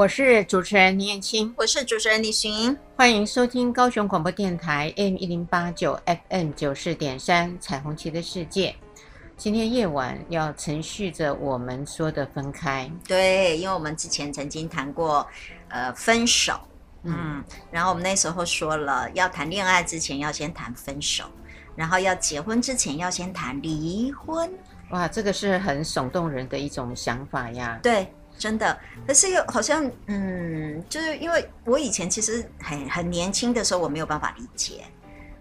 我是主持人林燕青，我是主持人李寻，欢迎收听高雄广播电台 AM 一零八九 FM 九四点三彩虹旗的世界。今天夜晚要承续着我们说的分开，对，因为我们之前曾经谈过，呃，分手，嗯，嗯，然后我们那时候说了，要谈恋爱之前要先谈分手，然后要结婚之前要先谈离婚。哇，这个是很耸动人的一种想法呀。对。真的，可是又好像，嗯，就是因为我以前其实很很年轻的时候，我没有办法理解，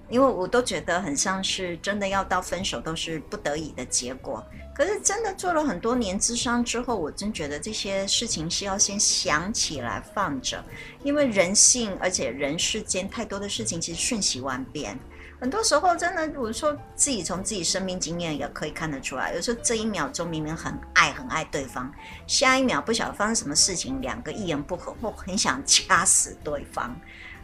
因为我都觉得很像是真的要到分手都是不得已的结果。可是真的做了很多年智商之后，我真觉得这些事情是要先想起来放着，因为人性而且人世间太多的事情其实瞬息万变。很多时候，真的，我说自己从自己生命经验也可以看得出来。有时候这一秒钟明明很爱很爱对方，下一秒不晓得发生什么事情，两个一言不合或很想掐死对方。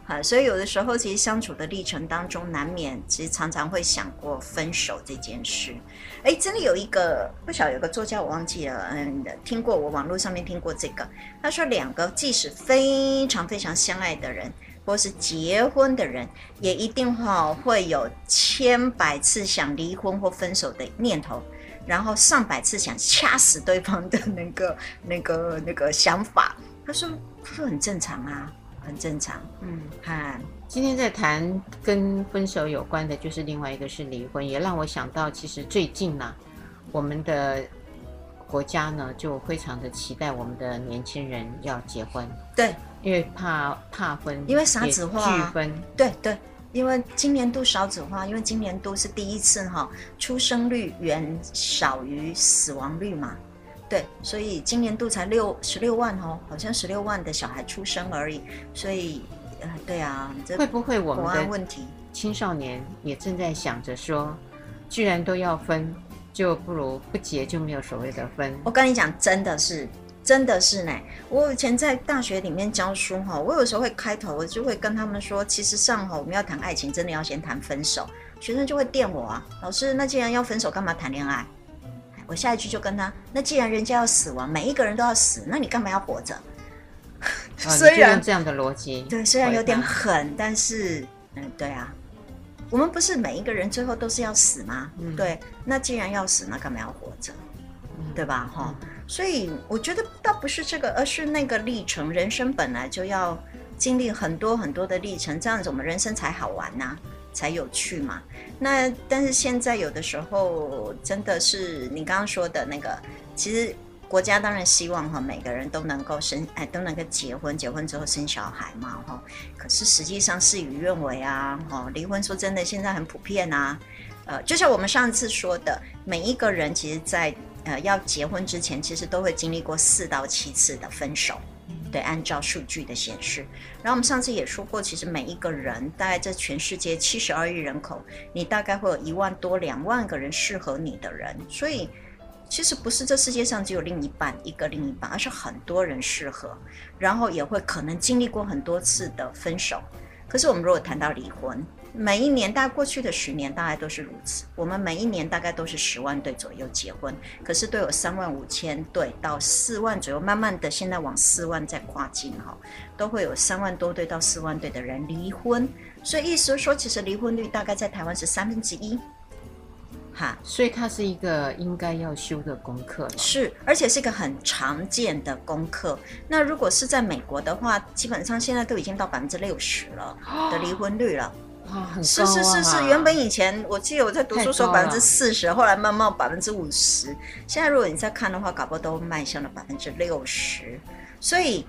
啊，所以有的时候其实相处的历程当中，难免其实常常会想过分手这件事。哎，真的有一个不晓得有个作家我忘记了，嗯，听过我网络上面听过这个，他说两个即使非常非常相爱的人。或是结婚的人，也一定哈会有千百次想离婚或分手的念头，然后上百次想掐死对方的那个、那个、那个想法。他说：“他说很正常啊，很正常。”嗯，看今天在谈跟分手有关的，就是另外一个是离婚，也让我想到，其实最近呢、啊，我们的国家呢就非常的期待我们的年轻人要结婚。对。因为怕怕分，因为少子化，拒分，对对，因为今年度少子化，因为今年度是第一次哈，出生率远少于死亡率嘛，对，所以今年度才六十六万哦，好像十六万的小孩出生而已，所以呃，对啊，这会不会我们的问题青少年也正在想着说，既然都要分，就不如不结，就没有所谓的分。我跟你讲，真的是。真的是呢，我以前在大学里面教书哈，我有时候会开头，我就会跟他们说，其实上哈，我们要谈爱情，真的要先谈分手。学生就会电我啊，老师，那既然要分手，干嘛谈恋爱？我下一句就跟他，那既然人家要死亡，每一个人都要死，那你干嘛要活着？虽然这样的逻辑，对，虽然有点狠，但是，嗯，对啊，我们不是每一个人最后都是要死吗？嗯、对，那既然要死，那干嘛要活着？对吧？哈、嗯，所以我觉得倒不是这个，而是那个历程。人生本来就要经历很多很多的历程，这样子我们人生才好玩呐、啊，才有趣嘛。那但是现在有的时候真的是你刚刚说的那个，其实国家当然希望哈每个人都能够生哎都能够结婚，结婚之后生小孩嘛哈。可是实际上事与愿违啊，哈，离婚说真的现在很普遍啊。呃，就像我们上次说的，每一个人其实，在呃，要结婚之前，其实都会经历过四到七次的分手，对，按照数据的显示。然后我们上次也说过，其实每一个人，大概这全世界七十二亿人口，你大概会有一万多两万个人适合你的人。所以，其实不是这世界上只有另一半一个另一半，而是很多人适合，然后也会可能经历过很多次的分手。可是我们如果谈到离婚，每一年，大概过去的十年，大概都是如此。我们每一年大概都是十万对左右结婚，可是都有三万五千对到四万左右，慢慢的现在往四万在跨进哈，都会有三万多对到四万对的人离婚。所以意思说，其实离婚率大概在台湾是三分之一，哈。所以它是一个应该要修的功课，是，而且是一个很常见的功课。那如果是在美国的话，基本上现在都已经到百分之六十了的离婚率了。哇，很高啊！是是是是，原本以前我记得我在读书时候百分之四十，后来慢慢百分之五十，现在如果你再看的话，搞不好都迈向了百分之六十。所以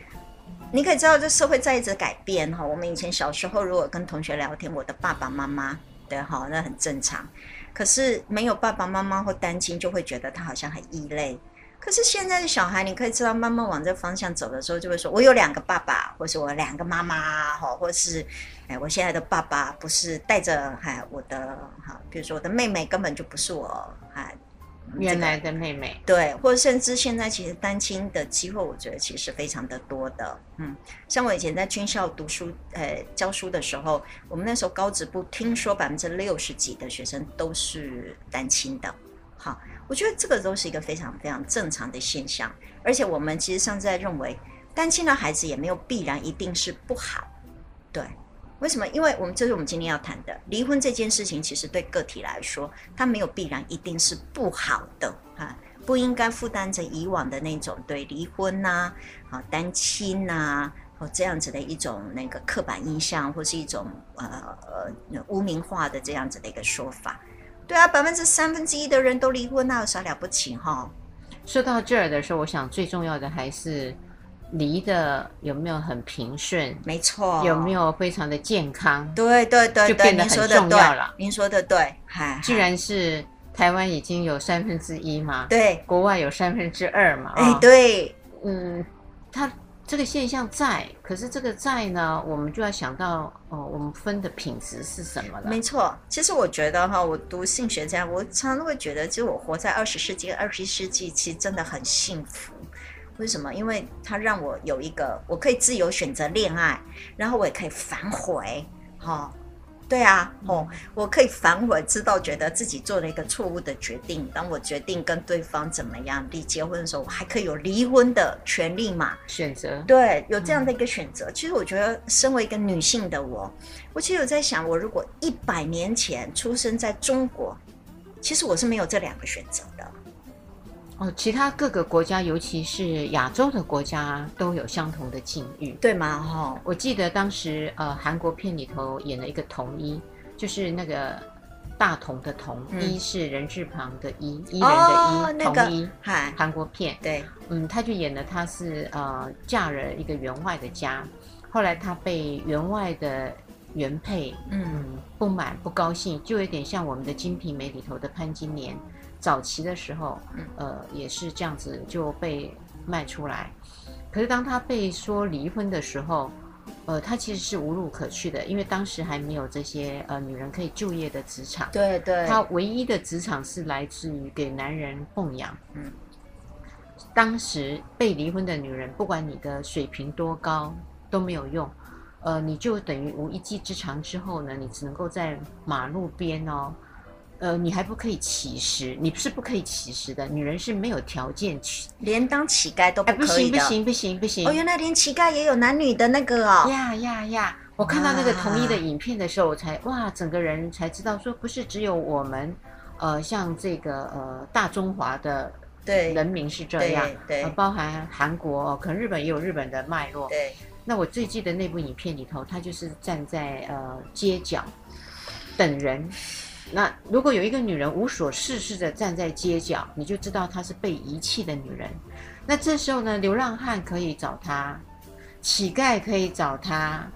你可以知道，这社会在一直改变哈。我们以前小时候，如果跟同学聊天，我的爸爸妈妈，对哈，那很正常。可是没有爸爸妈妈或单亲，就会觉得他好像很异类。可是现在的小孩，你可以知道，慢慢往这方向走的时候，就会说：“我有两个爸爸，或是我两个妈妈，哈，或是哎，我现在的爸爸不是带着哎我的哈，比如说我的妹妹根本就不是我哎原来的妹妹，对，或者甚至现在其实单亲的机会，我觉得其实非常的多的。嗯，像我以前在军校读书，呃，教书的时候，我们那时候高职部听说百分之六十几的学生都是单亲的。好。我觉得这个都是一个非常非常正常的现象，而且我们其实上在认为，单亲的孩子也没有必然一定是不好，对，为什么？因为我们这是我们今天要谈的离婚这件事情，其实对个体来说，它没有必然一定是不好的啊，不应该负担着以往的那种对离婚呐、啊、单亲呐、啊，或这样子的一种那个刻板印象，或是一种呃呃污名化的这样子的一个说法。对啊，百分之三分之一的人都离婚，那有啥了不起哈？说到这儿的时候，我想最重要的还是离的有没有很平顺，没错，有没有非常的健康？对对对，就变得很重要了。您说的对，嗨，既然是台湾已经有三分之一嘛，对，国外有三分之二嘛，哎，对，嗯，他。这个现象在，可是这个在呢，我们就要想到哦，我们分的品质是什么了？没错，其实我觉得哈，我读性学家，我常常会觉得，其实我活在二十世纪、二十一世纪，其实真的很幸福。为什么？因为它让我有一个，我可以自由选择恋爱，然后我也可以反悔，哈。对啊，哦，我可以反悔，知道觉得自己做了一个错误的决定。当我决定跟对方怎么样离结婚的时候，我还可以有离婚的权利嘛？选择。对，有这样的一个选择。嗯。其实我觉得，身为一个女性的我，我其实有在想，我如果一百年前出生在中国，其实我是没有这两个选择的。哦，其他各个国家，尤其是亚洲的国家，都有相同的境遇，对吗？哈、哦，我记得当时呃，韩国片里头演了一个同一，就是那个大同的同，一、嗯、是人字旁的一，一人的一，哦、同一，韩、那个、国片，对，嗯，他就演了他是呃嫁了一个员外的家，后来他被员外的原配嗯，嗯不满不高兴，就有点像我们的《金瓶梅》里头的潘金莲。早期的时候，呃，也是这样子就被卖出来。可是当他被说离婚的时候，呃，他其实是无路可去的，因为当时还没有这些呃女人可以就业的职场。对对。他唯一的职场是来自于给男人供养。嗯。当时被离婚的女人，不管你的水平多高都没有用，呃，你就等于无一技之长。之后呢，你只能够在马路边哦。呃，你还不可以乞食，你不是不可以乞食的，女人是没有条件去，连当乞丐都不可以的。不行不行不行不行！哦，原来连乞丐也有男女的那个哦。呀呀呀！我看到那个同一的影片的时候，我才哇，整个人才知道说，不是只有我们，呃，像这个呃大中华的对人民是这样，对，对呃，包含韩国，可能日本也有日本的脉络。对。那我最记得那部影片里头，他就是站在呃街角等人。那如果有一个女人无所事事的站在街角，你就知道她是被遗弃的女人。那这时候呢，流浪汉可以找她，乞丐可以找她，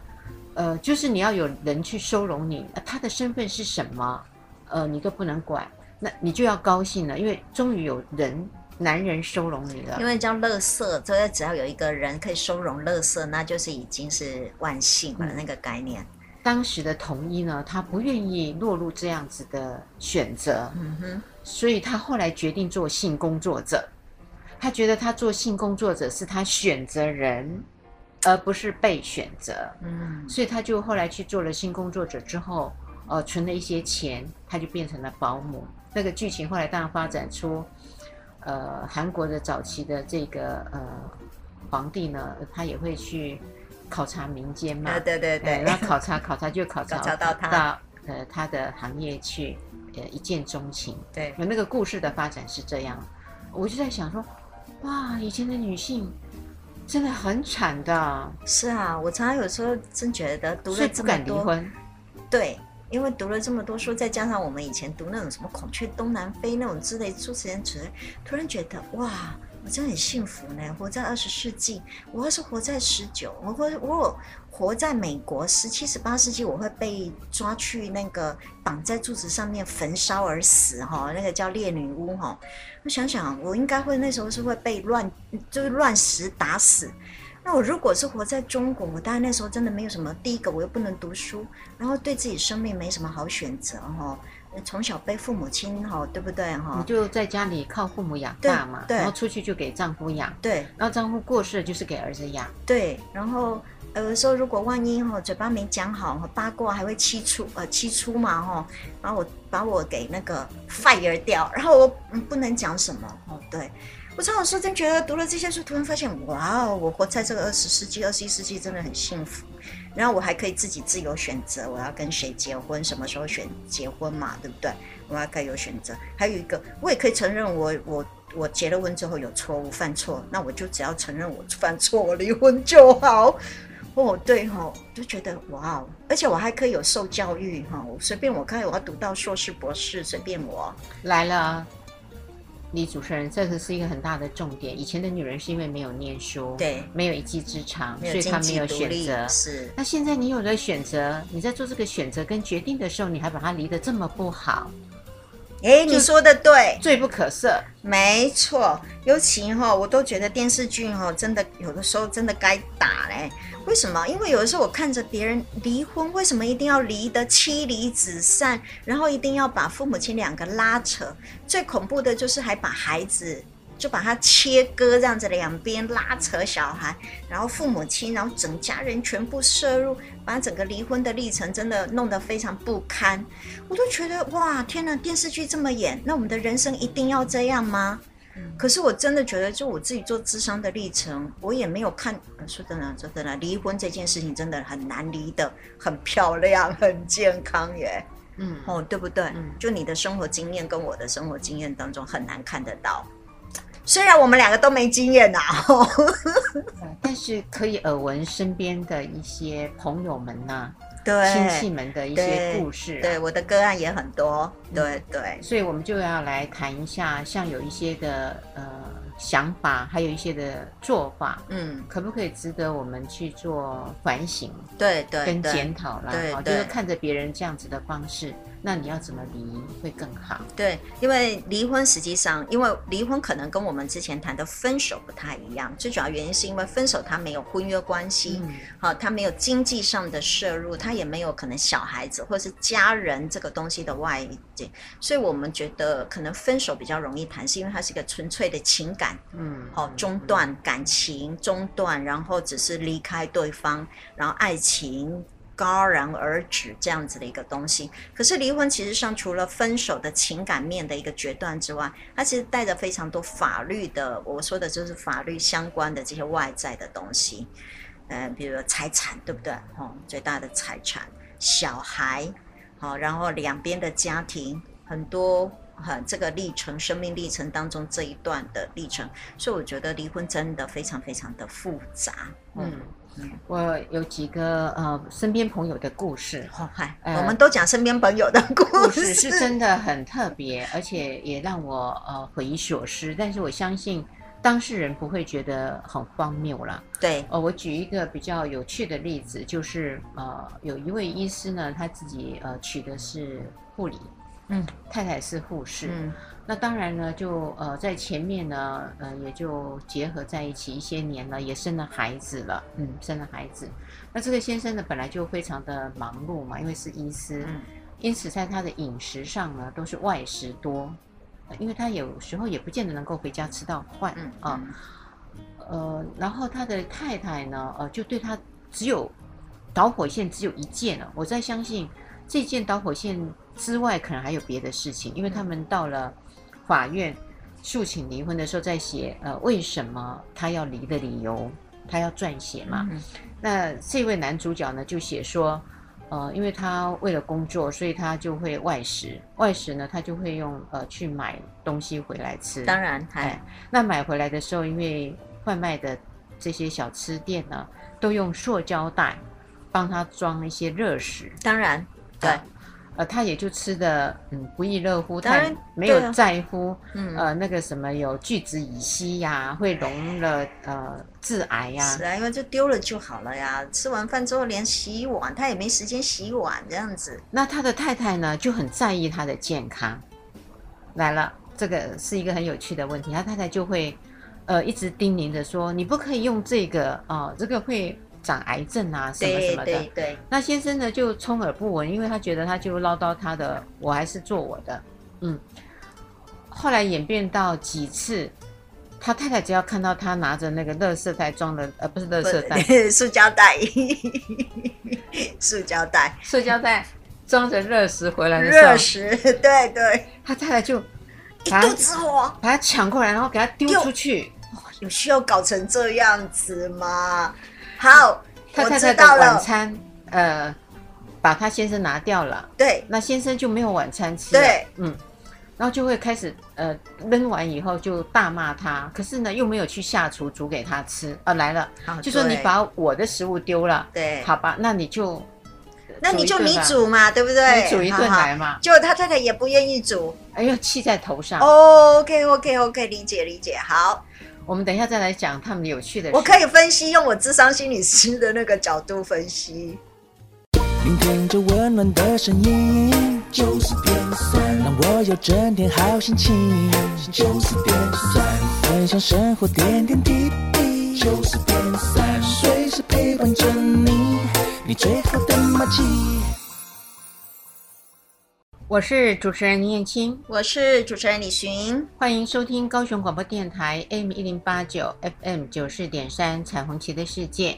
呃，就是你要有人去收容你。呃，她的身份是什么？呃，你都不能管，那你就要高兴了，因为终于有人男人收容你了。因为叫乐色，所以只要有一个人可以收容乐色，那就是已经是万幸了，嗯，那个概念。当时的统一呢，他不愿意落入这样子的选择，嗯哼，所以他后来决定做性工作者。他觉得他做性工作者是他选择人，而不是被选择，嗯，所以他就后来去做了性工作者之后，呃，存了一些钱，他就变成了保姆。那个剧情后来当然发展出，呃，韩国的早期的这个呃皇帝呢，他也会去。考察民间嘛，对对对，然后考察考察就考察，考察到他到呃他的行业去，呃一见钟情。对，那个故事的发展是这样，我就在想说，哇，以前的女性真的很惨的。是啊，我常常有时候真觉得读了这么多，不敢离婚。对，因为读了这么多书，再加上我们以前读那种什么《孔雀东南飞》那种之类，书时间突然觉得哇。我真的很幸福呢，活在二十世纪。我要是活在十九，我会我活在美国十七、十八世纪，我会被抓去那个绑在柱子上面焚烧而死哈，那个叫烈女巫哈。我想想，我应该会那时候是会被乱就是乱石打死。那我如果是活在中国，我当然那时候真的没有什么。第一个，我又不能读书，然后对自己生命没什么好选择哈。从小被父母亲哈，对不对哈？你就在家里靠父母养大嘛，然后出去就给丈夫养，对，然后丈夫过世就是给儿子养，对。然后有的时候如果万一哈嘴巴没讲好，八卦还会七出呃七出嘛哈，然后我把我给那个 fire 掉，然后我嗯不能讲什么哦，对。我常有时候真觉得读了这些书，突然发现哇哦，我活在这个二十世纪、二十一世纪真的很幸福。然后我还可以自己自由选择，我要跟谁结婚，什么时候选结婚嘛，对不对？我还可以有选择。还有一个，我也可以承认我我我结了婚之后有错误犯错，那我就只要承认我犯错，我离婚就好。哦，对哈、哦，就觉得哇哦，而且我还可以有受教育哈，我随便我看我要读到硕士博士，随便我来了。李主持人，这个是一个很大的重点。以前的女人是因为没有念书，对，没有一技之长，所以她没有选择。是。那现在你有了选择，你在做这个选择跟决定的时候，你还把它离得这么不好？哎，你说的对，罪不可赦。没错，尤其哈，我都觉得电视剧哈，真的有的时候真的该打嘞。为什么？因为有的时候我看着别人离婚，为什么一定要离得妻离子散，然后一定要把父母亲两个拉扯？最恐怖的就是还把孩子就把它切割，这样子两边拉扯小孩，然后父母亲，然后整家人全部摄入，把整个离婚的历程真的弄得非常不堪。我都觉得哇，天哪！电视剧这么演，那我们的人生一定要这样吗？可是我真的觉得，就我自己做智商的历程，我也没有看。说真的，说真的，离婚这件事情真的很难离的很漂亮、很健康耶。嗯，哦，对不对？嗯，就你的生活经验跟我的生活经验当中很难看得到。虽然我们两个都没经验呐、啊，但是可以耳闻身边的一些朋友们呐、啊。对亲戚们的一些故事、啊，对，对我的个案也很多，对对，所以我们就要来谈一下，像有一些的呃想法，还有一些的做法，嗯，可不可以值得我们去做反省？对对，跟检讨啦，对，就是看着别人这样子的方式。那你要怎么离会更好？对，因为离婚实际上，因为离婚可能跟我们之前谈的分手不太一样。最主要原因是因为分手他没有婚约关系，好、嗯，他没有经济上的摄入，他也没有可能小孩子或是家人这个东西的外界，所以我们觉得可能分手比较容易谈，是因为它是一个纯粹的情感，嗯，好，中断感情中断，然后只是离开对方，然后爱情。戛然而止这样子的一个东西，可是离婚其实上除了分手的情感面的一个决断之外，它其实带着非常多法律的，我说的就是法律相关的这些外在的东西，呃，比如说财产，对不对？哦，最大的财产，小孩，好，然后两边的家庭，很多哈，这个历程，生命历程当中这一段的历程，所以我觉得离婚真的非常非常的复杂，嗯。我有几个呃身边朋友的故事，好、哦，嗨、呃，我们都讲身边朋友的故事，故事是真的很特别，而且也让我呃匪夷所思。但是我相信当事人不会觉得很荒谬了。对，呃，我举一个比较有趣的例子，就是呃有一位医师呢，他自己呃取的是护理，嗯，太太是护士。嗯。那当然呢，就呃在前面呢，呃也就结合在一起一些年了，也生了孩子了，嗯，生了孩子。那这个先生呢，本来就非常的忙碌嘛，因为是医师，嗯，因此在他的饮食上呢，都是外食多，因为他有时候也不见得能够回家吃到饭，嗯啊，呃，然后他的太太呢，呃，就对他只有导火线只有一件了，我在相信这件导火线之外，可能还有别的事情，因为他们到了。法院诉请离婚的时候，在写呃为什么他要离的理由，他要撰写嘛。嗯、那这位男主角呢，就写说，呃，因为他为了工作，所以他就会外食。外食呢，他就会用呃去买东西回来吃。当然，哎，那买回来的时候，因为贩卖的这些小吃店呢，都用塑胶袋帮他装一些热食。当然，对。呃，他也就吃的嗯不亦乐乎，他没有在乎，嗯呃那个什么有聚酯乙烯呀，会溶了呃致癌呀。是啊，因为就丢了就好了呀。吃完饭之后连洗碗他也没时间洗碗，这样子。那他的太太呢就很在意他的健康。来了，这个是一个很有趣的问题，他太太就会呃一直叮咛着说，你不可以用这个啊、呃，这个会。长癌症啊，什么什么的。对对对。那先生呢，就充耳不闻，因为他觉得他就唠叨他的，我还是做我的。嗯。后来演变到几次，他太太只要看到他拿着那个垃圾袋装的，呃，不是垃圾袋，塑胶袋，塑胶袋，塑胶袋装着热食回来的时候，热食，对对，他太太就一肚子火，把他抢过来，然后给他丢出去。有需要搞成这样子吗？好，他太太的晚餐，呃，把他先生拿掉了。对，那先生就没有晚餐吃。对，嗯，然后就会开始，呃，扔完以后就大骂他，可是呢，又没有去下厨煮给他吃。啊，来了，就说你把我的食物丢了。对，好吧，那你就，那你就你煮嘛，对不对？你煮一顿来嘛。结果他太太也不愿意煮，哎呦，气在头上。Oh, OK OK OK，理解理解，好。我们等一下再来讲他们有趣的事。我可以分析，用我智商心理师的那个角度分析。聆听着温暖的声音，就是点酸，让我有整天好心情。就是点酸，分享生活点点滴滴。就是点酸，随时陪伴着你，你最好的默契。我是主持人林燕青，我是主持人李寻，欢迎收听高雄广播电台 AM 一零八九 FM 九四点三彩虹旗的世界。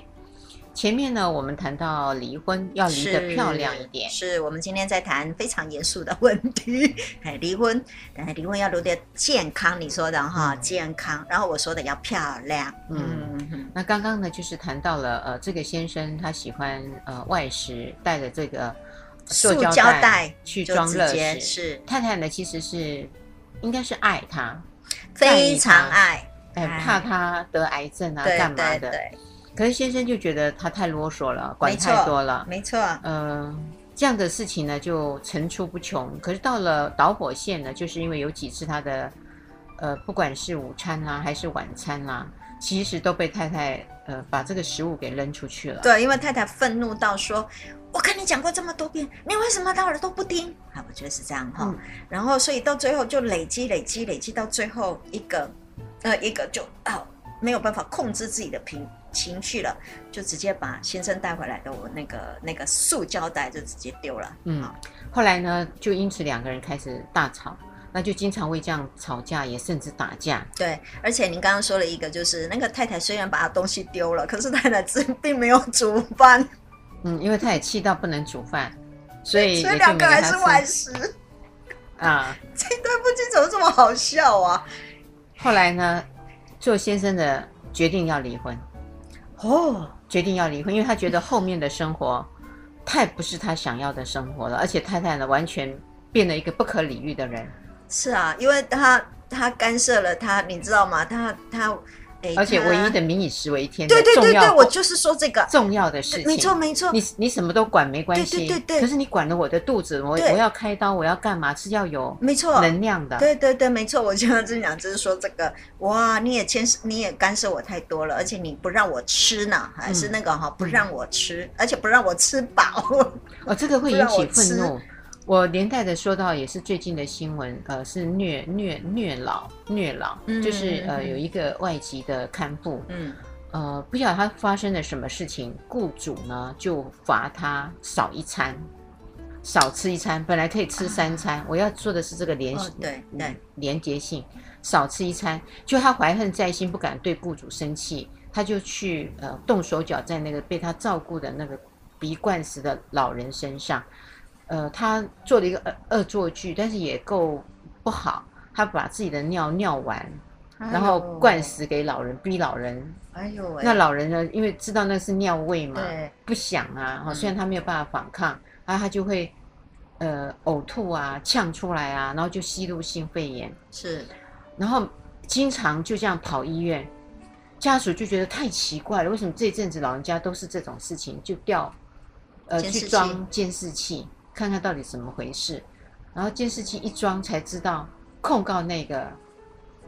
前面呢，我们谈到离婚要离得漂亮一点，是，是我们今天在谈非常严肃的问题。哎，离婚，但是离婚要留点健康，你说的哈，健康。然后我说的要漂亮。嗯，嗯那刚刚呢，就是谈到了呃，这个先生他喜欢呃外食，带着这个。塑胶袋去装乐食，是太太呢？其实是应该是爱他，非常爱，哎，怕他得癌症啊，干嘛的？对对。可是先生就觉得他太啰嗦了，管太多了，没错。嗯，这样的事情呢就层出不穷。可是到了导火线呢，就是因为有几次他的呃，不管是午餐啊还是晚餐啊，其实都被太太呃把这个食物给扔出去了。对，因为太太愤怒到说。我跟你讲过这么多遍，你为什么到了都不听？啊，我觉得是这样哈。嗯、然后，所以到最后就累积、累积、累积，到最后一个，呃，一个就啊没有办法控制自己的情情绪了，就直接把先生带回来的我那个那个塑胶袋就直接丢了。嗯，后来呢，就因此两个人开始大吵，那就经常会这样吵架，也甚至打架。对，而且您刚刚说了一个，就是那个太太虽然把东西丢了，可是太太自并没有煮饭。嗯，因为他也气到不能煮饭，所以所以两个还是外食啊。这对夫妻怎么这么好笑啊？后来呢，做先生的决定要离婚。哦，决定要离婚，因为他觉得后面的生活太不是他想要的生活了，而且太太呢完全变了一个不可理喻的人。是啊，因为他他干涉了他，你知道吗？他他。而且唯一的民以食为天，对对对对，我就是说这个重要的事情，没错没错。你你什么都管没关系，对对对。可是你管了我的肚子，我我要开刀，我要干嘛是要有没错能量的。对对对，没错。我就要这样就是说这个，哇，你也牵涉，你也干涉我太多了，而且你不让我吃呢，还是那个哈，不让我吃，而且不让我吃饱。哦，这个会引起愤怒。我连带的说到，也是最近的新闻，呃，是虐虐虐老虐老，就是呃有一个外籍的看护，嗯，呃，不晓得他发生了什么事情，雇主呢就罚他少一餐，少吃一餐，本来可以吃三餐，啊、我要做的是这个连、哦、对对。连结性，少吃一餐，就他怀恨在心，不敢对雇主生气，他就去呃动手脚在那个被他照顾的那个鼻冠石的老人身上。呃，他做了一个恶恶作剧，但是也够不好。他把自己的尿尿完，哎、然后灌死给老人，逼老人。哎呦喂！那老人呢？因为知道那是尿味嘛，不想啊。虽然他没有办法反抗，然后他就会呃呕吐啊、呛出来啊，然后就吸入性肺炎。是，然后经常就这样跑医院，家属就觉得太奇怪了，为什么这阵子老人家都是这种事情？就调呃去装监视器。看看到底怎么回事。然后监视器一装，才知道控告那个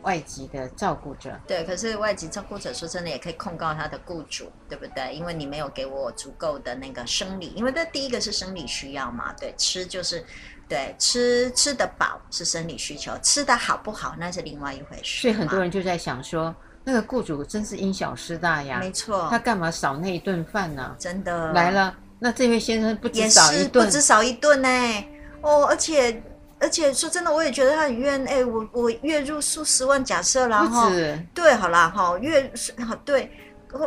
外籍的照顾者。对，可是外籍照顾者说真的也可以控告他的雇主，对不对？因为你没有给我足够的那个生理，因为这第一个是生理需要嘛，对，吃就是对吃吃得饱是生理需求，吃得好不好那是另外一回事。所以很多人就在想说，那个雇主真是因小失大呀，没错，他干嘛少那一顿饭呢？真的来了，那这位先生不止少一顿，不止少一顿呢、欸。哦，而且而且说真的，我也觉得他很冤。哎，我我月入数十万，假设然后对，好啦哈，月好对，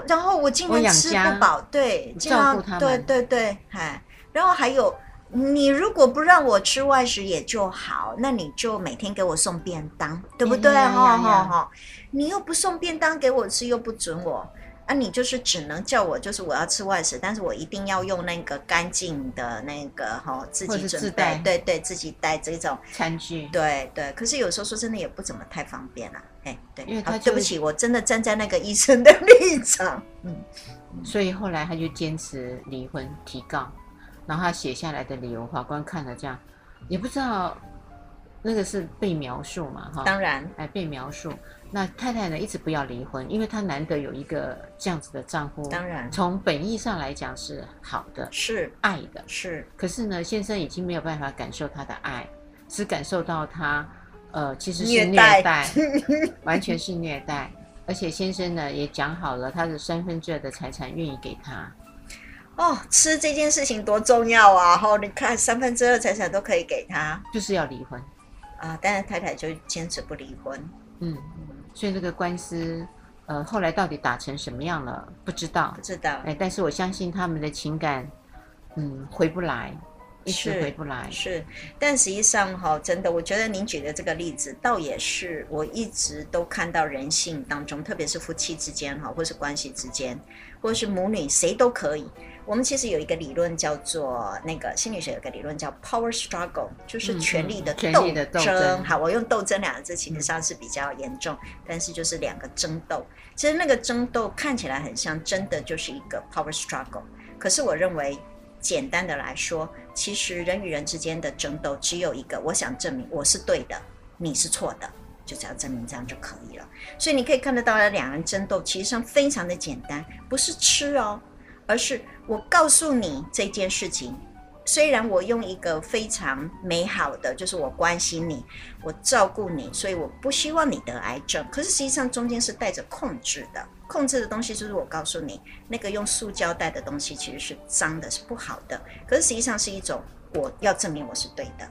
然后我今天吃不饱，对，这样对对对，哎，然后还有你如果不让我吃外食也就好，那你就每天给我送便当，对不对？哈哈哈，你又不送便当给我吃，又不准我。啊，你就是只能叫我，就是我要吃外食，但是我一定要用那个干净的那个哈、哦，自己准备，对对，自己带这种餐具，对对。可是有时候说真的也不怎么太方便啊，哎，对，因为他、啊、对不起，我真的站在那个医生的 立场，嗯，所以后来他就坚持离婚提告，然后他写下来的理由，法官看了这样，也不知道那个是被描述嘛，哈，当然，哎，被描述。那太太呢，一直不要离婚，因为她难得有一个这样子的丈夫。当然，从本意上来讲是好的，是爱的，是。可是呢，先生已经没有办法感受她的爱，只感受到她，呃，其实是虐待，虐待 完全是虐待。而且先生呢也讲好了，他的三分之二的财产愿意给他。哦，吃这件事情多重要啊！哈、哦，你看三分之二财产都可以给他，就是要离婚啊！但是太太就坚持不离婚，嗯。所以这个官司，呃，后来到底打成什么样了？不知道，不知道。哎，但是我相信他们的情感，嗯，回不来，一直回不来。是，是，但实际上哈，真的，我觉得您举的这个例子，倒也是我一直都看到人性当中，特别是夫妻之间哈，或是关系之间，或是母女，谁都可以。我们其实有一个理论叫做那个心理学有个理论叫 power struggle，就是权力的斗争。好，我用斗争两个字，其实上是比较严重，嗯、但是就是两个争斗。其实那个争斗看起来很像，真的就是一个 power struggle。可是我认为，简单的来说，其实人与人之间的争斗只有一个，我想证明我是对的，你是错的，就只要证明这样就可以了。所以你可以看得到，两人争斗其实上非常的简单，不是吃哦。而是我告诉你这件事情，虽然我用一个非常美好的，就是我关心你，我照顾你，所以我不希望你得癌症。可是实际上中间是带着控制的，控制的东西就是我告诉你，那个用塑胶袋的东西其实是脏的，是不好的。可是实际上是一种我要证明我是对的。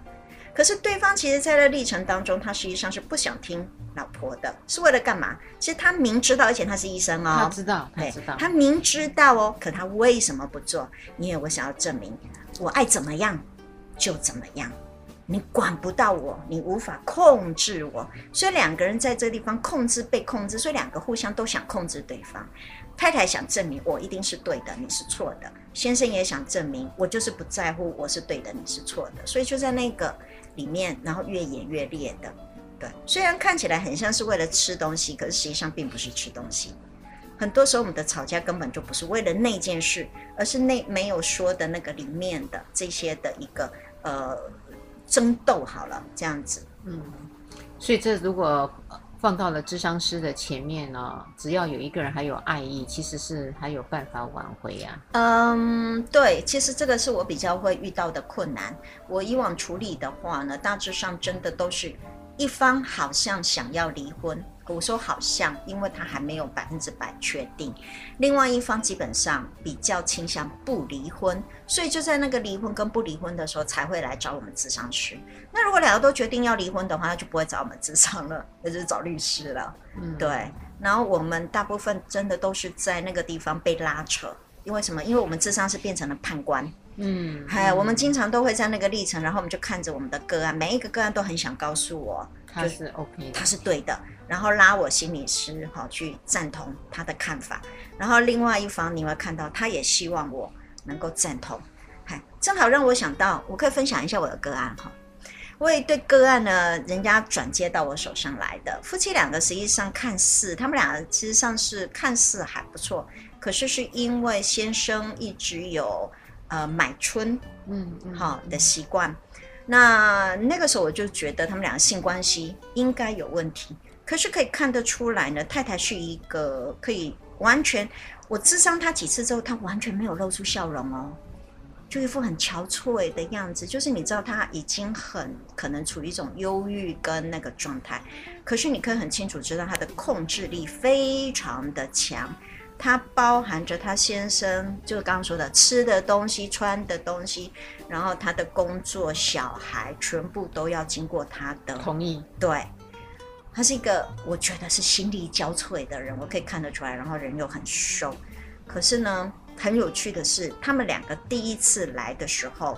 可是对方其实在这历程当中，他实际上是不想听老婆的，是为了干嘛？其实他明知道，而且他是医生哦，他知道，他知道，他明知道哦，可他为什么不做？因为我想要证明，我爱怎么样就怎么样，你管不到我，你无法控制我。所以两个人在这个地方控制被控制，所以两个互相都想控制对方。太太想证明我一定是对的，你是错的；先生也想证明我就是不在乎，我是对的，你是错的。所以就在那个。里面，然后越演越烈的，对。虽然看起来很像是为了吃东西，可是实际上并不是吃东西。很多时候我们的吵架根本就不是为了那件事，而是那没有说的那个里面的这些的一个呃争斗。好了，这样子，嗯。所以这如果。放到了智商师的前面呢，只要有一个人还有爱意，其实是还有办法挽回呀、嗯，对，其实这个是我比较会遇到的困难。我以往处理的话呢，大致上真的都是一方好像想要离婚。我说好像，因为他还没有百分之百确定。另外一方基本上比较倾向不离婚，所以就在那个离婚跟不离婚的时候才会来找我们咨商师。那如果两个都决定要离婚的话，那就不会找我们咨商了，那就是找律师了。嗯，对。然后我们大部分真的都是在那个地方被拉扯，因为什么？因为我们智商是变成了判官。嗯，嗨我们经常都会在那个历程，然后我们就看着我们的个案，每一个个案都很想告诉我，他是 OK，他是对的。然后拉我心理师哈去赞同他的看法，然后另外一方你会看到，他也希望我能够赞同。嗨，正好让我想到，我可以分享一下我的个案哈。我有一对个案呢，人家转接到我手上来的夫妻两个，实际上看似他们两个其实上是看似还不错，可是是因为先生一直有呃买春，嗯，好的习惯。那那个时候我就觉得他们两个性关系应该有问题，可是可以看得出来呢，太太是一个可以完全，我智商他几次之后，他完全没有露出笑容哦，就一副很憔悴的样子，就是你知道他已经很可能处于一种忧郁跟那个状态，可是你可以很清楚知道他的控制力非常的强。它包含着他先生，就是刚刚说的吃的东西、穿的东西，然后他的工作、小孩，全部都要经过他的同意。对，他是一个我觉得是心力交瘁的人，我可以看得出来。然后人又很瘦，可是呢，很有趣的是，他们两个第一次来的时候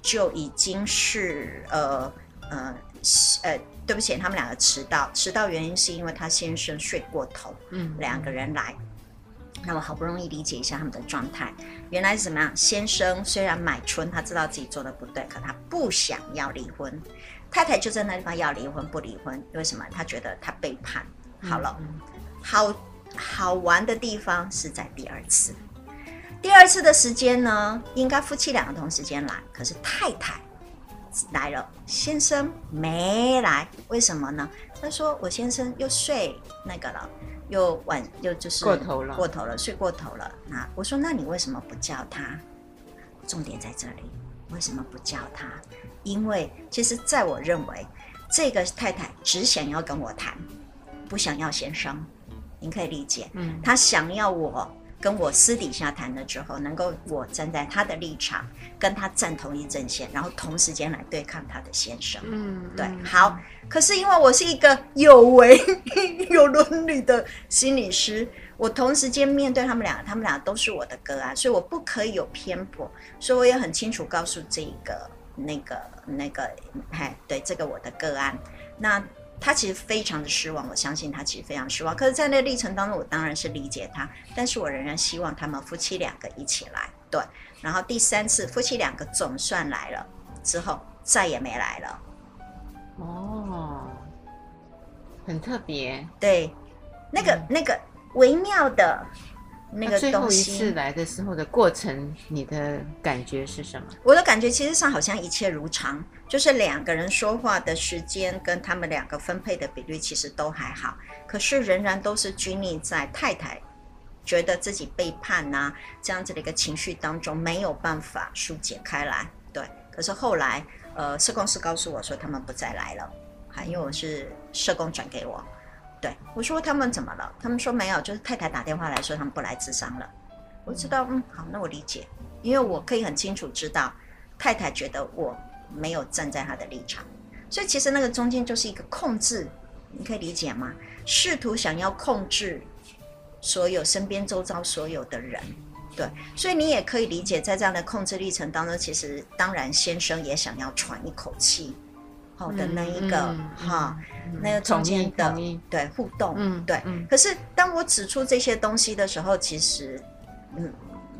就已经是呃呃呃，对不起，他们两个迟到，迟到原因是因为他先生睡过头。嗯，两个人来。那我好不容易理解一下他们的状态，原来是怎么样？先生虽然买春，他知道自己做的不对，可他不想要离婚。太太就在那地方要离婚不离婚，为什么？他觉得他背叛。好了，嗯、好好玩的地方是在第二次。第二次的时间呢，应该夫妻两个同时间来，可是太太来了，先生没来，为什么呢？他说我先生又睡那个了。又晚又就是过头了，过头了，睡过头了。那我说，那你为什么不叫他？重点在这里，为什么不叫他？因为其实，在我认为，这个太太只想要跟我谈，不想要先生。您可以理解，嗯，她想要我。跟我私底下谈了之后，能够我站在他的立场，跟他站同一阵线，然后同时间来对抗他的先生。嗯，对，好。可是因为我是一个有为、有伦理的心理师，我同时间面对他们俩，他们俩都是我的个案，所以我不可以有偏颇，所以我也很清楚告诉这个、那个、那个，哎，对，这个我的个案，那。他其实非常的失望，我相信他其实非常失望。可是，在那个历程当中，我当然是理解他，但是我仍然希望他们夫妻两个一起来。对，然后第三次夫妻两个总算来了之后，再也没来了。哦，很特别。对，那个、嗯、那个微妙的。那个东西，最后一次来的时候的过程，你的感觉是什么？我的感觉其实上好像一切如常，就是两个人说话的时间跟他们两个分配的比率其实都还好，可是仍然都是拘泥在太太觉得自己背叛呐、啊、这样子的一个情绪当中，没有办法疏解开来。对，可是后来呃，社工是告诉我说他们不再来了，还因为我是社工转给我。对，我说他们怎么了？他们说没有，就是太太打电话来说他们不来咨商了。我知道，嗯，好，那我理解，因为我可以很清楚知道太太觉得我没有站在她的立场，所以其实那个中间就是一个控制，你可以理解吗？试图想要控制所有身边周遭所有的人，对，所以你也可以理解，在这样的控制历程当中，其实当然先生也想要喘一口气。好的那一个哈，那个中间的对互动，嗯，对。可是当我指出这些东西的时候，其实，嗯，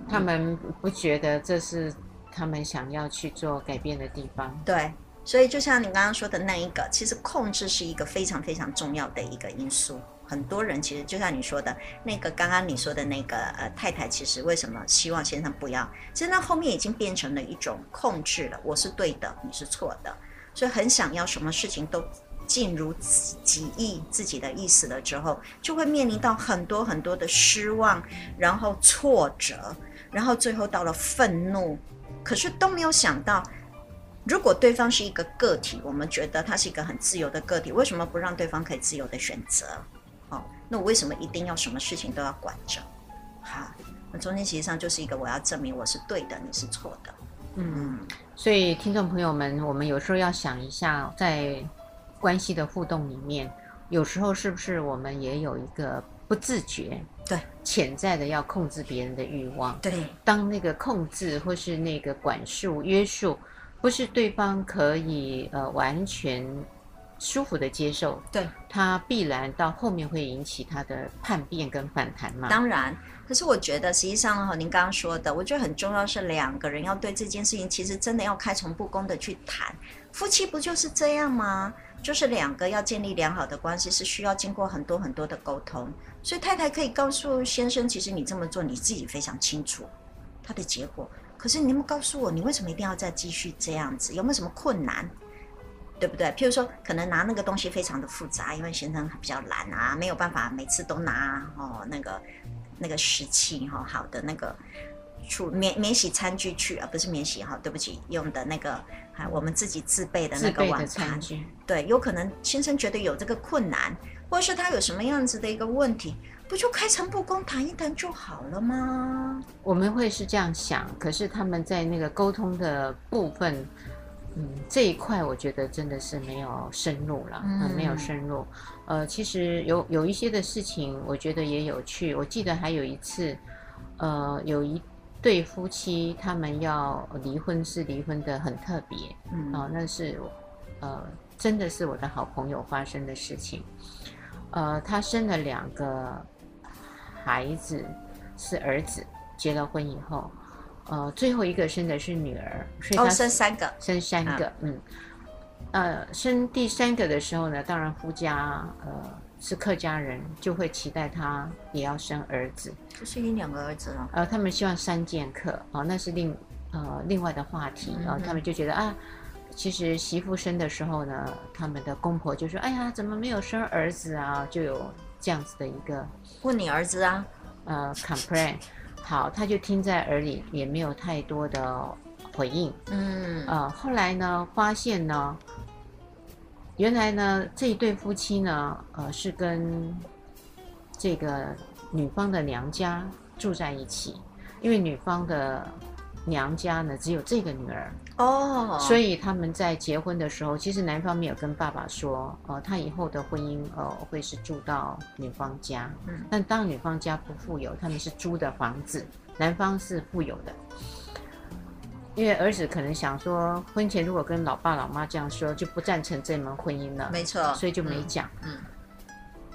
他们不觉得这是他们想要去做改变的地方。对，所以就像你刚刚说的那一个，其实控制是一个非常非常重要的一个因素。很多人其实就像你说的那个，刚刚你说的那个呃太太，其实为什么希望先生不要？其实那后面已经变成了一种控制了。我是对的，你是错的。所以很想要什么事情都尽如己意，自己的意思了之后，就会面临到很多很多的失望，然后挫折，然后最后到了愤怒。可是都没有想到，如果对方是一个个体，我们觉得他是一个很自由的个体，为什么不让对方可以自由的选择？哦，那我为什么一定要什么事情都要管着？好，那中间其实上就是一个我要证明我是对的，你是错的。嗯，所以听众朋友们，我们有时候要想一下，在关系的互动里面，有时候是不是我们也有一个不自觉、对。潜在的要控制别人的欲望？对，当那个控制或是那个管束、约束，不是对方可以呃完全舒服的接受，对，他必然到后面会引起他的叛变跟反弹嘛？当然。可是我觉得，实际上哈，您刚刚说的，我觉得很重要是两个人要对这件事情，其实真的要开诚布公的去谈。夫妻不就是这样吗？就是两个要建立良好的关系，是需要经过很多很多的沟通。所以太太可以告诉先生，其实你这么做，你自己非常清楚，他的结果可是你能不能告诉我，你为什么一定要再继续这样子？有没有什么困难？对不对？譬如说，可能拿那个东西非常的复杂，因为先生比较懒啊，没有办法每次都拿哦那个那个食器哈、哦，好的那个厨免免洗餐具去啊，不是免洗哈、哦，对不起，用的那个还我们自己自备的那个碗盘，对，有可能先生觉得有这个困难，或者是他有什么样子的一个问题，不就开诚布公谈一谈就好了吗？我们会是这样想，可是他们在那个沟通的部分。嗯，这一块我觉得真的是没有深入了，嗯，没有深入。呃，其实有有一些的事情，我觉得也有趣。我记得还有一次，呃，有一对夫妻他们要离婚，是离婚的很特别，嗯，啊，那是呃，真的是我的好朋友发生的事情。呃，他生了两个孩子，是儿子，结了婚以后。呃，最后一个生的是女儿，所以生三个，生三个，啊、嗯，呃，生第三个的时候呢，当然夫家呃是客家人，就会期待他也要生儿子，就是一两个儿子了。呃，他们希望三剑客，啊、呃，那是另呃另外的话题，然后、呃、他们就觉得啊，其实媳妇生的时候呢，他们的公婆就说，哎呀，怎么没有生儿子啊？就有这样子的一个问你儿子啊，呃，complain。好，他就听在耳里，也没有太多的回应。嗯，呃，后来呢，发现呢，原来呢，这一对夫妻呢，呃，是跟这个女方的娘家住在一起，因为女方的。娘家呢，只有这个女儿哦，oh. 所以他们在结婚的时候，其实男方没有跟爸爸说，呃，他以后的婚姻呃会是住到女方家，嗯，但当女方家不富有，他们是租的房子，男方是富有的，因为儿子可能想说，婚前如果跟老爸老妈这样说，就不赞成这门婚姻了，没错，所以就没讲，嗯。嗯。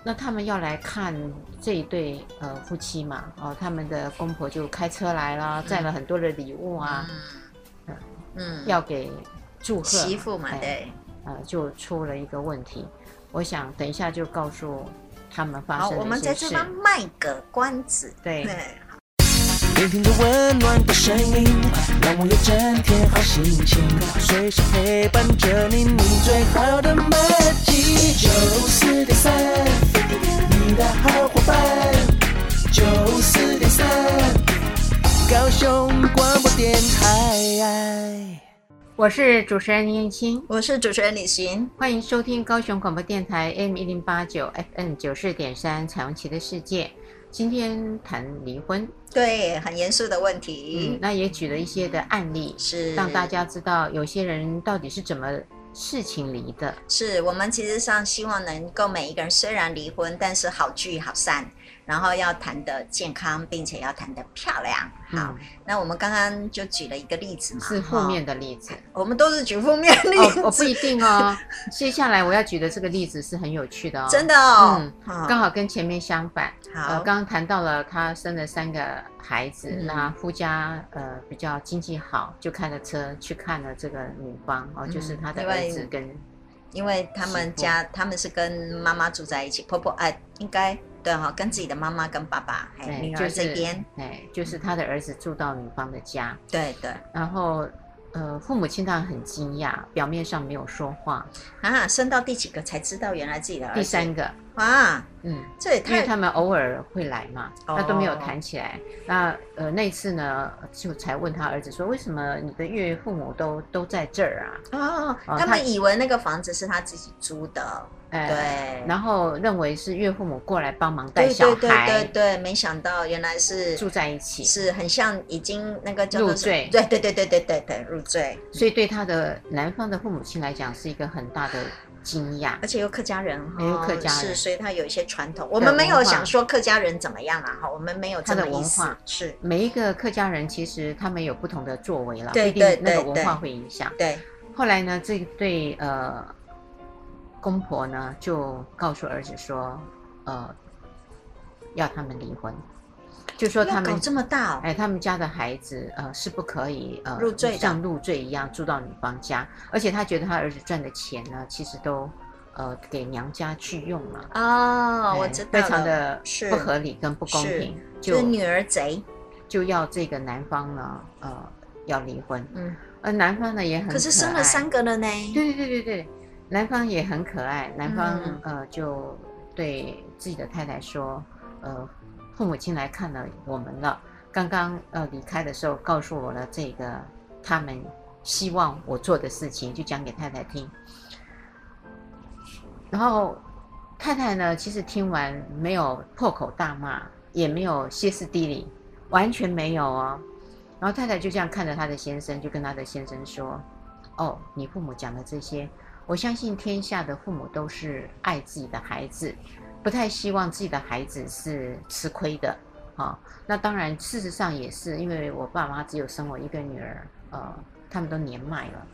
那他们要来看这一对呃夫妻嘛，哦，他们的公婆就开车来了，载了很多的礼物啊，嗯，嗯，要给祝贺。媳妇嘛，对，呃，就出了一个问题，我想等一下就告诉他们发生的一些事。好，我们在这边卖个关子，对。对聆听着温暖的声音，让我有整天好心情，随时陪伴着你，你最好的默契。九四点三，你的好伙伴。九四点三，高雄广播电台。我是主持人林燕青，我是主持人李行，欢迎收听高雄广播电台 M 一零八九 FM 九四点三彩虹旗的世界。今天谈离婚，对，很严肃的问题。嗯，那也举了一些的案例，是让大家知道有些人到底是怎么事情离的。是我们其实上希望能够每一个人虽然离婚，但是好聚好散。然后要谈的健康，并且要谈的漂亮。好，嗯、那我们刚刚就举了一个例子嘛，是负面的例子。我们都是举负面的例子。哦，我不一定哦。接下来我要举的这个例子是很有趣的哦。真的哦。嗯，好刚好跟前面相反。好，呃、刚刚谈到了他生了三个孩子，嗯、那夫家呃比较经济好，就开了车去看了这个女方哦，就是他的儿子跟，因为他们家他们是跟妈妈住在一起，婆婆哎应该。对哈，跟自己的妈妈跟爸爸，哎，女儿这边，哎，就是他的儿子住到女方的家，对对，然后。呃，父母亲当然很惊讶，表面上没有说话啊。生到第几个才知道原来自己的儿子？第三个啊，嗯，这也太……因为他们偶尔会来嘛，那都没有谈起来。那呃，那次呢，就才问他儿子说：“为什么你的岳父母都都在这儿啊？”哦，他们以为那个房子是他自己租的。对，然后认为是岳父母过来帮忙带小孩，对对对对，没想到原来是住在一起，是很像已经那个叫入赘，对对对对对对对入赘，所以对他的男方的父母亲来讲是一个很大的惊讶，而且又客家人，有客家人，是，所以他有一些传统，我们没有想说客家人怎么样啊，哈，我们没有这个他的文化，是。每一个客家人其实他们有不同的作为了，对对对，那个文化会影响，对，后来呢，这对呃。公婆呢就告诉儿子说，呃，要他们离婚，就说他们搞这么大，哎，他们家的孩子呃是不可以呃入赘像入赘一样住到女方家，而且他觉得他儿子赚的钱呢，其实都呃给娘家去用了。哦，我知道，非常的不合理跟不公平，就是女儿贼，就要这个男方呢，呃。要离婚。嗯，而男方呢也很可是生了三个了呢。对对对对对，男方也很可爱，男方、嗯、呃就对自己的太太说，呃，父母亲来看了我们了，刚刚呃离开的时候告诉我了这个他们希望我做的事情，就讲给太太听。然后太太呢，其实听完没有破口大骂，也没有歇斯底里，完全没有哦。然后太太就这样看着她的先生，就跟她的先生说：“哦，你父母讲的这些，我相信天下的父母都是爱自己的孩子，不太希望自己的孩子是吃亏的啊、哦。那当然，事实上也是，因为我爸妈只有生我一个女儿，呃，他们都年迈了。”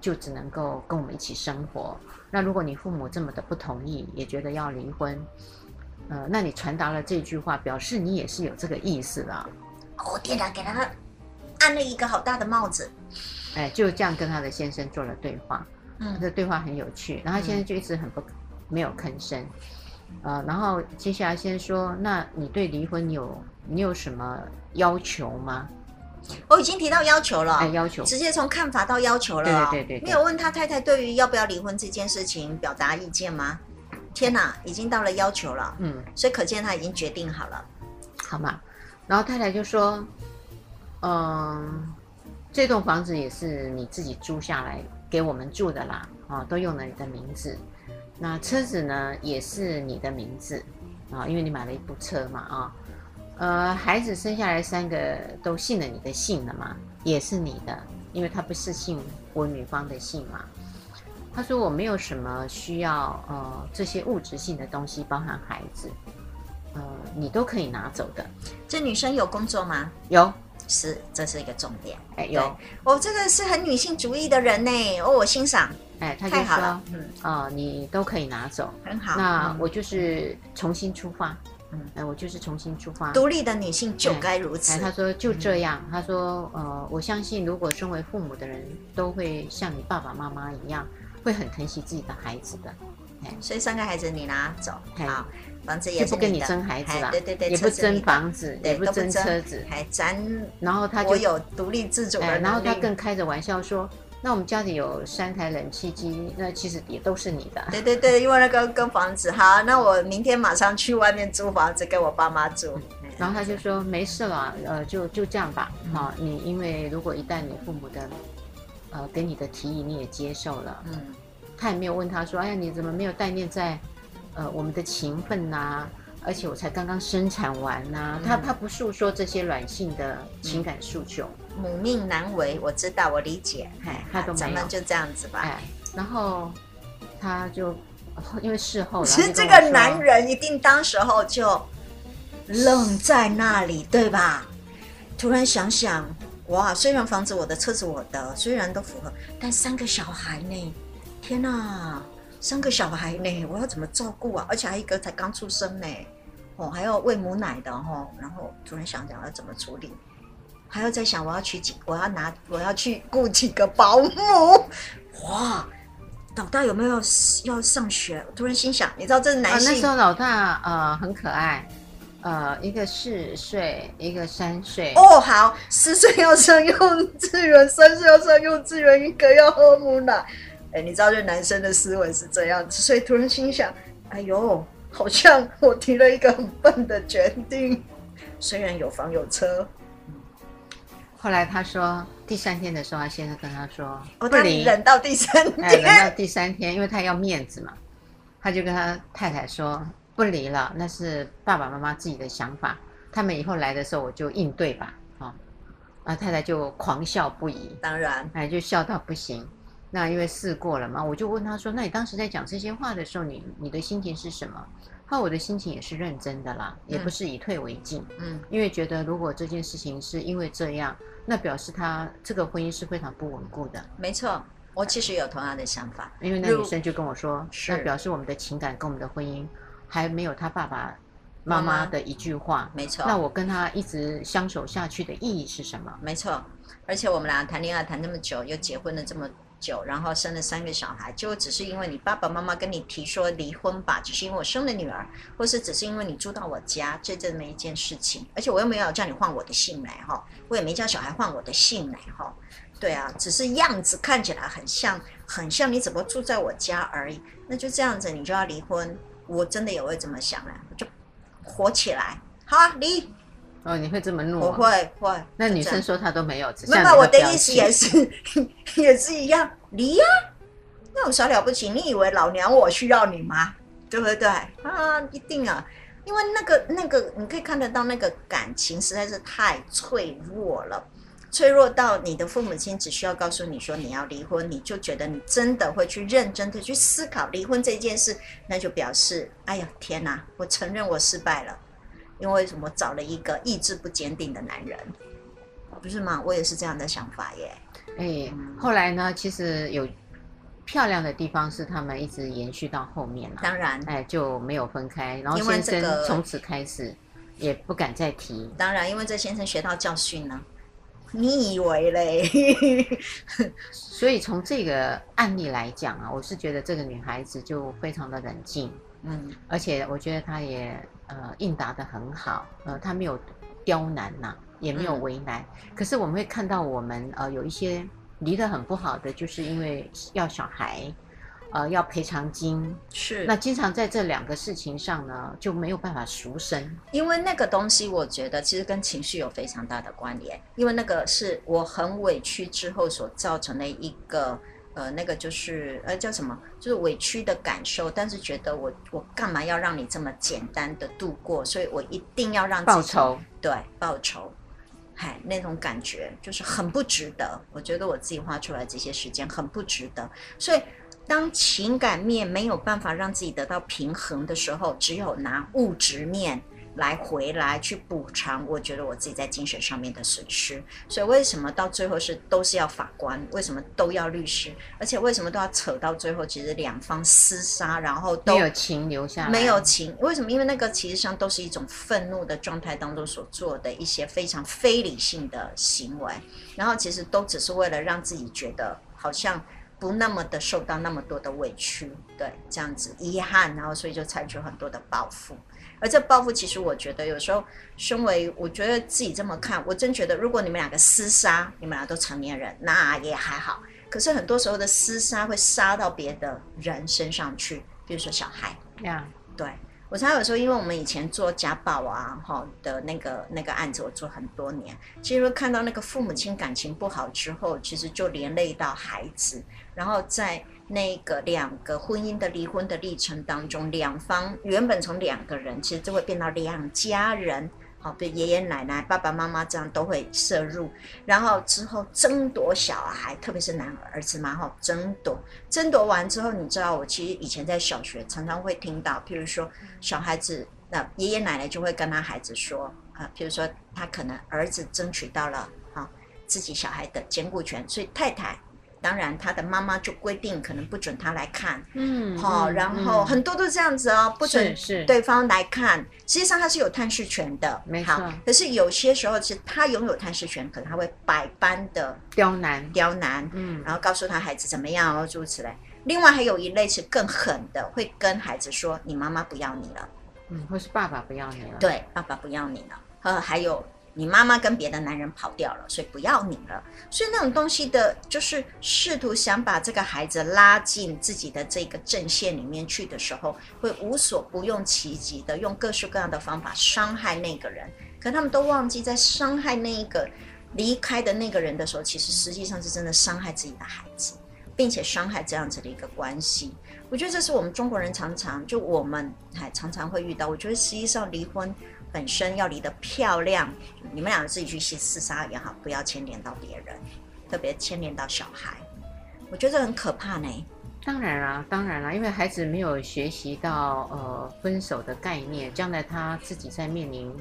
就只能够跟我们一起生活。那如果你父母这么的不同意，也觉得要离婚，呃，那你传达了这句话，表示你也是有这个意思的。哦，天哪，给他安了一个好大的帽子。哎，就这样跟他的先生做了对话。嗯，这对话很有趣。然后他现在就一直很不、嗯、没有吭声。呃，然后接下来先说，那你对离婚有你有什么要求吗？我已经提到要求了，哎，要求直接从看法到要求了，对对对，对，没有问他太太对于要不要离婚这件事情表达意见吗？天哪，已经到了要求了，嗯，所以可见他已经决定好了，好嘛？然后太太就说，嗯，这栋房子也是你自己租下来给我们住的啦，啊，都用了你的名字，那车子呢也是你的名字啊，因为你买了一部车嘛，啊。呃，孩子生下来三个都姓了你的姓了嘛，也是你的，因为他不是姓我女方的姓嘛。他说我没有什么需要呃这些物质性的东西，包含孩子，呃，你都可以拿走的。这女生有工作吗？有，是，这是一个重点。哎，有，哦，这个是很女性主义的人呢，哦，我欣赏。哎，他就说，嗯，啊、呃，你都可以拿走，很好。那我就是重新出发。嗯，哎，我就是重新出发。独立的女性就该如此。哎，他说就这样。嗯、他说，呃，我相信，如果身为父母的人都会像你爸爸妈妈一样，会很疼惜自己的孩子的。哎，所以三个孩子你拿走，好，房子也不跟你争孩子了，对对对，也不争房子，也不争车子，还咱。然后他就我有独立自主的、哎。然后他更开着玩笑说。那我们家里有三台冷气机，那其实也都是你的。对对对，因为那个跟房子好，那我明天马上去外面租房子，给我爸妈住。然后他就说没事了，呃，就就这样吧。好、嗯，你因为如果一旦你父母的，呃，给你的提议你也接受了，嗯，他也没有问他说，哎呀，你怎么没有概念在，呃，我们的情分呐、啊？而且我才刚刚生产完呐、啊嗯，他他不诉说这些软性的情感诉求。母命难违，我知道，我理解。哎，他都。咱们就这样子吧。哎，然后他就 因为事后，其实这个男人一定当时候就愣在那里，对吧？突然想想，哇，虽然房子我的，车子我的，虽然都符合，但三个小孩呢？天哪，三个小孩呢？我要怎么照顾啊？而且还一个才刚出生呢，哦，还要喂母奶的哦。然后突然想想要怎么处理。还要在想，我要娶几，我要拿，我要去雇几个保姆。哇，老大有没有要上学？我突然心想，你知道这是男性。啊、那时候老大呃很可爱，呃一个四岁，一个三岁。哦，好，四岁要上幼稚园，三岁要上幼稚园，一个要喝母奶。哎，你知道这男生的思维是这样子，所以突然心想，哎呦，好像我提了一个很笨的决定。虽然有房有车。后来他说第三天的时候，他先生跟他说：“哦，他忍到第三天，哎，忍到第三天，因为他要面子嘛，他就跟他太太说不离了，那是爸爸妈妈自己的想法，他们以后来的时候我就应对吧，啊，啊，太太就狂笑不已，当然，哎，就笑到不行。那因为试过了嘛，我就问他说：那你当时在讲这些话的时候，你你的心情是什么？那我的心情也是认真的啦，也不是以退为进，嗯，因为觉得如果这件事情是因为这样。”那表示他这个婚姻是非常不稳固的。没错，我其实有同样的想法。因为那女生就跟我说，那表示我们的情感跟我们的婚姻还没有他爸爸妈妈的一句话。没错。那我跟他一直相守下去的意义是什么？没错。而且我们俩谈恋爱谈那么久，又结婚了这么久，然后生了三个小孩，就只是因为你爸爸妈妈跟你提说离婚吧，只是因为我生了女儿，或是只是因为你住到我家，这这么一件事情，而且我又没有叫你换我的姓来哈，我也没叫小孩换我的姓来哈，对啊，只是样子看起来很像，很像你怎么住在我家而已，那就这样子你就要离婚，我真的也会这么想啊，就火起来，好啊，离。哦，你会这么怒？啊？我会会。那女生说她都没有，没有，我的意思也是，也是一样。离呀，那有啥了不起？你以为老娘我需要你吗？对不对？啊，一定啊，因为那个那个，你可以看得到那个感情实在是太脆弱了，脆弱到你的父母亲只需要告诉你说你要离婚，你就觉得你真的会去认真的去思考离婚这件事，那就表示，哎呀，天哪，我承认我失败了。因为什么？找了一个意志不坚定的男人，不是吗？我也是这样的想法耶。哎，后来呢？其实有漂亮的地方是他们一直延续到后面了。当然，哎，就没有分开。然后先生从此开始也不敢再提。当然，因为这先生学到教训了。你以为嘞？所以从这个案例来讲啊，我是觉得这个女孩子就非常的冷静。嗯，而且我觉得他也。呃，应答的很好，呃，他没有刁难呐、啊，也没有为难。嗯、可是我们会看到，我们呃有一些离得很不好的，就是因为要小孩，呃，要赔偿金，是。那经常在这两个事情上呢，就没有办法赎身。因为那个东西，我觉得其实跟情绪有非常大的关联。因为那个是我很委屈之后所造成的一个。呃，那个就是呃叫什么，就是委屈的感受，但是觉得我我干嘛要让你这么简单的度过，所以我一定要让自己报仇，对，报仇，嗨，那种感觉就是很不值得。我觉得我自己花出来这些时间很不值得，所以当情感面没有办法让自己得到平衡的时候，只有拿物质面。来回来去补偿，我觉得我自己在精神上面的损失。所以为什么到最后是都是要法官？为什么都要律师？而且为什么都要扯到最后？其实两方厮杀，然后都没有情留下来，没有情。为什么？因为那个其实上都是一种愤怒的状态当中所做的一些非常非理性的行为，然后其实都只是为了让自己觉得好像不那么的受到那么多的委屈，对，这样子遗憾，然后所以就采取很多的报复。而这报复，其实我觉得有时候，身为我觉得自己这么看，我真觉得，如果你们两个厮杀，你们俩都成年人，那也还好。可是很多时候的厮杀会杀到别的人身上去，比如说小孩。呀，Yeah. 对，我常有时候，因为我们以前做家暴啊，哈的那个那个案子，我做很多年，其实看到那个父母亲感情不好之后，其实就连累到孩子，然后在。那个两个婚姻的离婚的历程当中，两方原本从两个人，其实就会变到两家人，好，比如爷爷奶奶、爸爸妈妈这样都会涉入，然后之后争夺小孩，特别是男儿子嘛，哈，争夺，争夺完之后，你知道，我其实以前在小学常常会听到，譬如说小孩子，那爷爷奶奶就会跟他孩子说，啊，譬如说他可能儿子争取到了啊自己小孩的监护权，所以太太。当然，他的妈妈就规定可能不准他来看，嗯，好、哦，然后很多都是这样子哦，不准对方来看。实际上他是有探视权的，没错。可是有些时候，其实他拥有探视权，可能他会百般的刁难，刁难，嗯，然后告诉他孩子怎么样哦，诸如此类。另外还有一类是更狠的，会跟孩子说：“你妈妈不要你了。”嗯，或是爸爸不要你了。对，爸爸不要你了。呃，还有。你妈妈跟别的男人跑掉了，所以不要你了。所以那种东西的，就是试图想把这个孩子拉进自己的这个阵线里面去的时候，会无所不用其极的用各式各样的方法伤害那个人。可他们都忘记，在伤害那一个离开的那个人的时候，其实实际上是真的伤害自己的孩子，并且伤害这样子的一个关系。我觉得这是我们中国人常常就我们还常常会遇到。我觉得实际上离婚。本身要离得漂亮，你们两个自己去厮杀也好，不要牵连到别人，特别牵连到小孩，我觉得很可怕呢。当然啦，当然啦，因为孩子没有学习到呃分手的概念，将来他自己在面临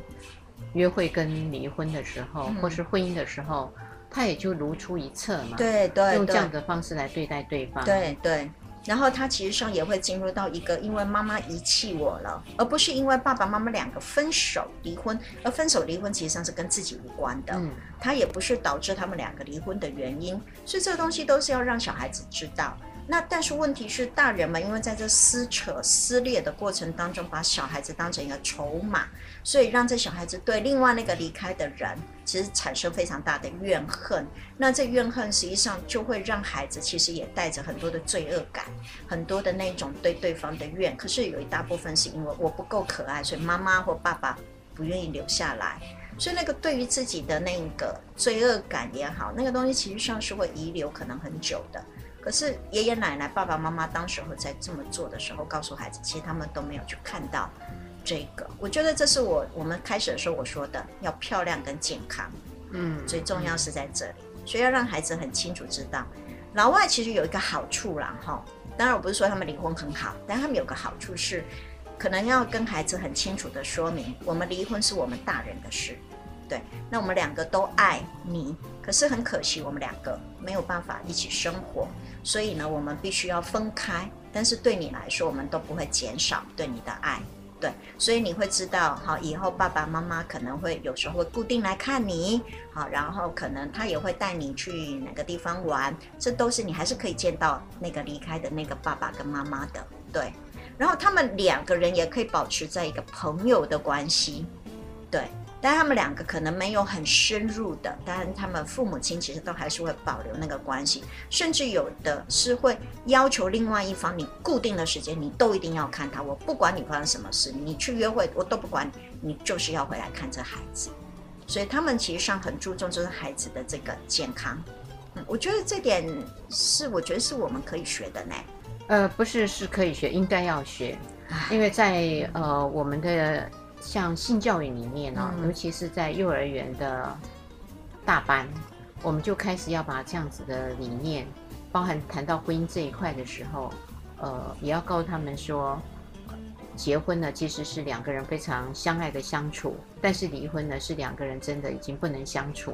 约会跟离婚的时候，嗯、或是婚姻的时候，他也就如出一辙嘛。对对，用这样的方式来对待对方。对对。然后他其实上也会进入到一个，因为妈妈遗弃我了，而不是因为爸爸妈妈两个分手离婚，而分手离婚其实上是跟自己无关的，嗯，他也不是导致他们两个离婚的原因，所以这个东西都是要让小孩子知道。那但是问题是，大人们因为在这撕扯撕裂的过程当中，把小孩子当成一个筹码，所以让这小孩子对另外那个离开的人，其实产生非常大的怨恨。那这怨恨实际上就会让孩子其实也带着很多的罪恶感，很多的那种对对方的怨。可是有一大部分是因为我不够可爱，所以妈妈或爸爸不愿意留下来。所以那个对于自己的那个罪恶感也好，那个东西其实上是会遗留可能很久的。可是爷爷奶奶、爸爸妈妈当时候在这么做的时候，告诉孩子，其实他们都没有去看到这个。我觉得这是我我们开始的时候我说的，要漂亮跟健康，嗯，最重要是在这里，所以要让孩子很清楚知道，老外其实有一个好处啦，哈。当然我不是说他们离婚很好，但他们有个好处是，可能要跟孩子很清楚的说明，我们离婚是我们大人的事。对，那我们两个都爱你，可是很可惜，我们两个没有办法一起生活，所以呢，我们必须要分开。但是对你来说，我们都不会减少对你的爱。对，所以你会知道，好，以后爸爸妈妈可能会有时候会固定来看你，好，然后可能他也会带你去哪个地方玩，这都是你还是可以见到那个离开的那个爸爸跟妈妈的。对，然后他们两个人也可以保持在一个朋友的关系。对。但他们两个可能没有很深入的，但他们父母亲其实都还是会保留那个关系，甚至有的是会要求另外一方，你固定的时间你都一定要看他，我不管你发生什么事，你去约会我都不管你，你就是要回来看这孩子。所以他们其实上很注重就是孩子的这个健康。嗯，我觉得这点是我觉得是我们可以学的呢。呃，不是，是可以学，应该要学，因为在呃我们的。像性教育里面呢、尤其是在幼儿园的大班，我们就开始要把这样子的理念，包含谈到婚姻这一块的时候，呃，也要告诉他们说，结婚呢其实是两个人非常相爱的相处，但是离婚呢是两个人真的已经不能相处，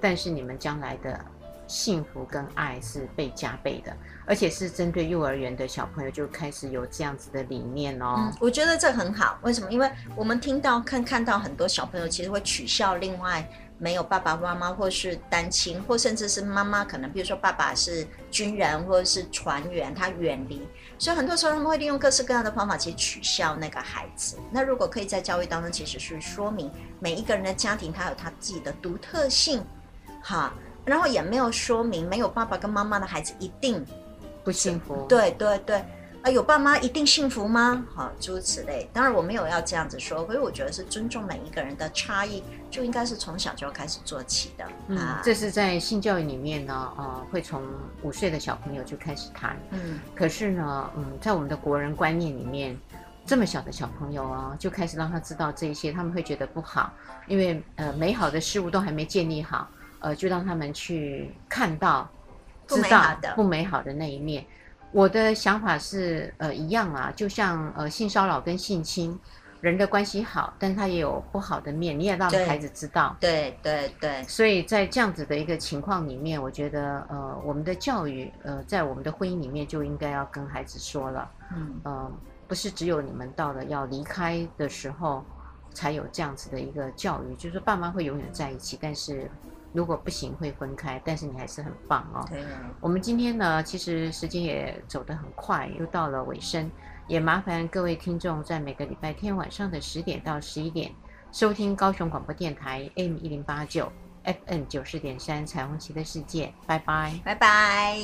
但是你们将来的。幸福跟爱是被加倍的，而且是针对幼儿园的小朋友就开始有这样子的理念哦。我觉得这很好。为什么？因为我们听到看看到很多小朋友其实会取笑另外没有爸爸妈妈，或是单亲，或甚至是妈妈可能，比如说爸爸是军人或者是船员，他远离，所以很多时候他们会利用各式各样的方法去取笑那个孩子。那如果可以在教育当中，其实是说明每一个人的家庭他有他自己的独特性，哈。然后也没有说明，没有爸爸跟妈妈的孩子一定不幸福。对对对，啊，有爸妈一定幸福吗？好，诸如此类。当然我没有要这样子说，所以我觉得是尊重每一个人的差异，就应该是从小就要开始做起的。嗯，啊、这是在性教育里面呢，呃，会从五岁的小朋友就开始谈。嗯，可是呢，嗯，在我们的国人观念里面，这么小的小朋友啊，就开始让他知道这一些，他们会觉得不好，因为呃，美好的事物都还没建立好。呃，就让他们去看到、知道不美好的那一面。我的想法是，呃，一样啊，就像呃，性骚扰跟性侵，人的关系好，但是他也有不好的面，你也让孩子知道。对对对。对对，所以在这样子的一个情况里面，我觉得，呃，我们的教育，呃，在我们的婚姻里面就应该要跟孩子说了，嗯，呃，不是只有你们到了要离开的时候才有这样子的一个教育，就是爸妈会永远在一起，但是。如果不行会分开，但是你还是很棒哦。对啊。我们今天呢，其实时间也走得很快，又到了尾声，也麻烦各位听众在每个礼拜天晚上的十点到十一点收听高雄广播电台 AM 一零八九 FN 九四点三彩虹旗的世界，拜拜，拜拜。